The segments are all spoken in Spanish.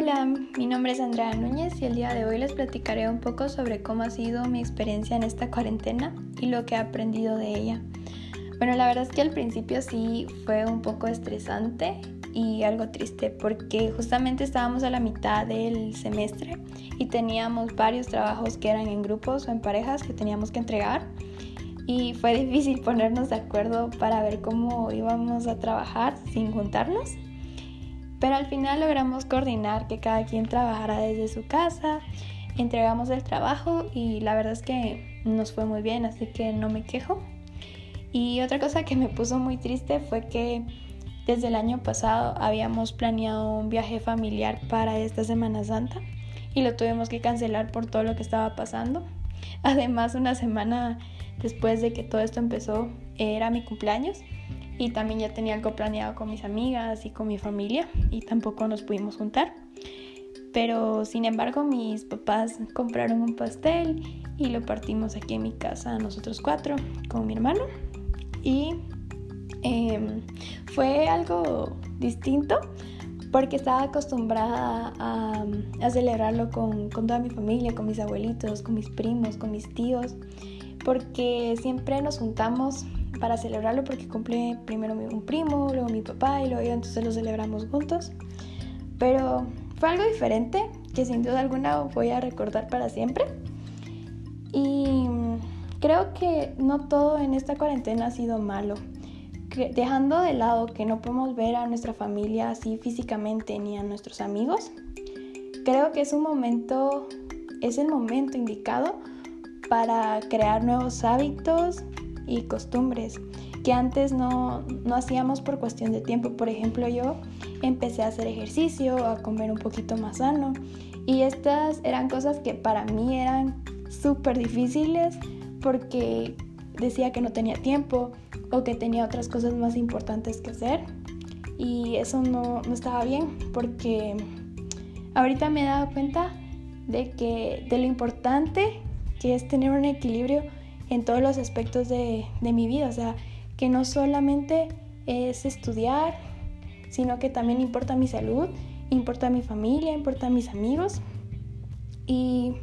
Hola, mi nombre es Andrea Núñez y el día de hoy les platicaré un poco sobre cómo ha sido mi experiencia en esta cuarentena y lo que he aprendido de ella. Bueno, la verdad es que al principio sí fue un poco estresante y algo triste porque justamente estábamos a la mitad del semestre y teníamos varios trabajos que eran en grupos o en parejas que teníamos que entregar y fue difícil ponernos de acuerdo para ver cómo íbamos a trabajar sin juntarnos. Pero al final logramos coordinar que cada quien trabajara desde su casa, entregamos el trabajo y la verdad es que nos fue muy bien, así que no me quejo. Y otra cosa que me puso muy triste fue que desde el año pasado habíamos planeado un viaje familiar para esta Semana Santa y lo tuvimos que cancelar por todo lo que estaba pasando. Además, una semana después de que todo esto empezó, era mi cumpleaños y también ya tenía algo planeado con mis amigas y con mi familia y tampoco nos pudimos juntar. Pero sin embargo mis papás compraron un pastel y lo partimos aquí en mi casa nosotros cuatro con mi hermano y em, fue algo distinto porque estaba acostumbrada a, celebrarlo con, con, toda mi familia, con mis abuelitos, con mis primos, con mis tíos, porque siempre nos juntamos para celebrarlo porque cumple primero un primo, luego mi papá y luego yo, entonces lo celebramos juntos. Pero fue algo diferente que sin duda alguna voy a recordar para siempre. Y creo que no todo en esta cuarentena ha sido malo. Dejando de lado que no podemos ver a nuestra familia así físicamente ni a nuestros amigos, creo que es un momento, es el momento indicado para crear nuevos hábitos, y costumbres que antes no, no hacíamos por cuestión de tiempo. Por ejemplo, yo empecé a hacer ejercicio, a comer un poquito más sano y estas eran cosas que para mí eran súper difíciles porque decía que no tenía tiempo o que tenía otras cosas más importantes que hacer y eso no, no estaba bien porque ahorita me he dado cuenta de que de lo importante que es tener un equilibrio en todos los aspectos de, mi vida, o sea, que no solamente es estudiar, sino que también importa mi salud, importa mi familia, importa mis amigos. Y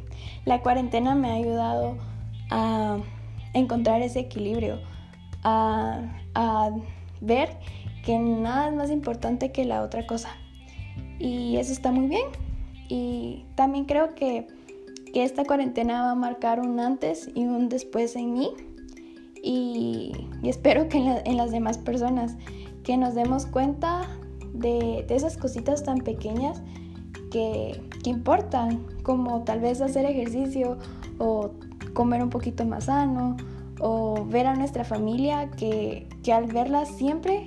la cuarentena me ha ayudado a encontrar ese equilibrio, a, a, ver que nada es más importante que la otra cosa. Y eso está muy bien. Y también creo que que esta cuarentena va a marcar un antes y un después en mí y, espero que en, las demás personas que nos demos cuenta de, esas cositas tan pequeñas que, importan, como tal vez hacer ejercicio o comer un poquito más sano o ver a nuestra familia que, al verla siempre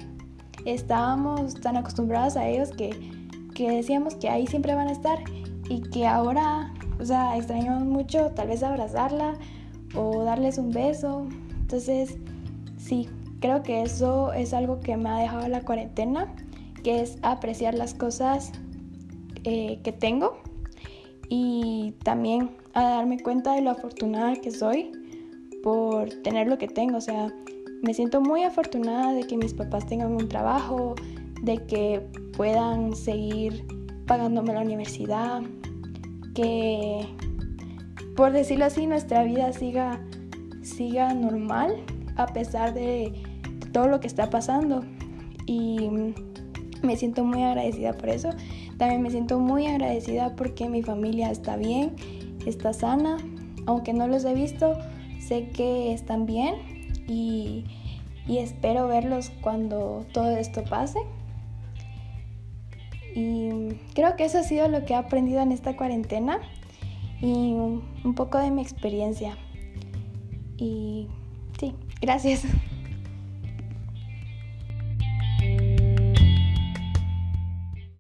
estábamos tan acostumbrados a ellos que, que decíamos que ahí siempre van a estar y que ahora o sea, extrañamos mucho tal vez abrazarla o darles un beso. Entonces, sí, creo que eso es algo que me ha dejado la cuarentena, que es apreciar las cosas eh, que tengo y también a darme cuenta de lo afortunada que soy por tener lo que tengo. O sea, me siento muy afortunada de que mis papás tengan un trabajo, de que puedan seguir pagándome la universidad, que, por decirlo así, nuestra vida siga, siga normal a pesar de todo lo que está pasando. Y me siento muy agradecida por eso. También me siento muy agradecida porque mi familia está bien, está sana. Aunque no los he visto, sé que están bien y, y espero verlos cuando todo esto pase. Y creo que eso ha sido lo que he aprendido en esta cuarentena y un poco de mi experiencia. Y sí, gracias.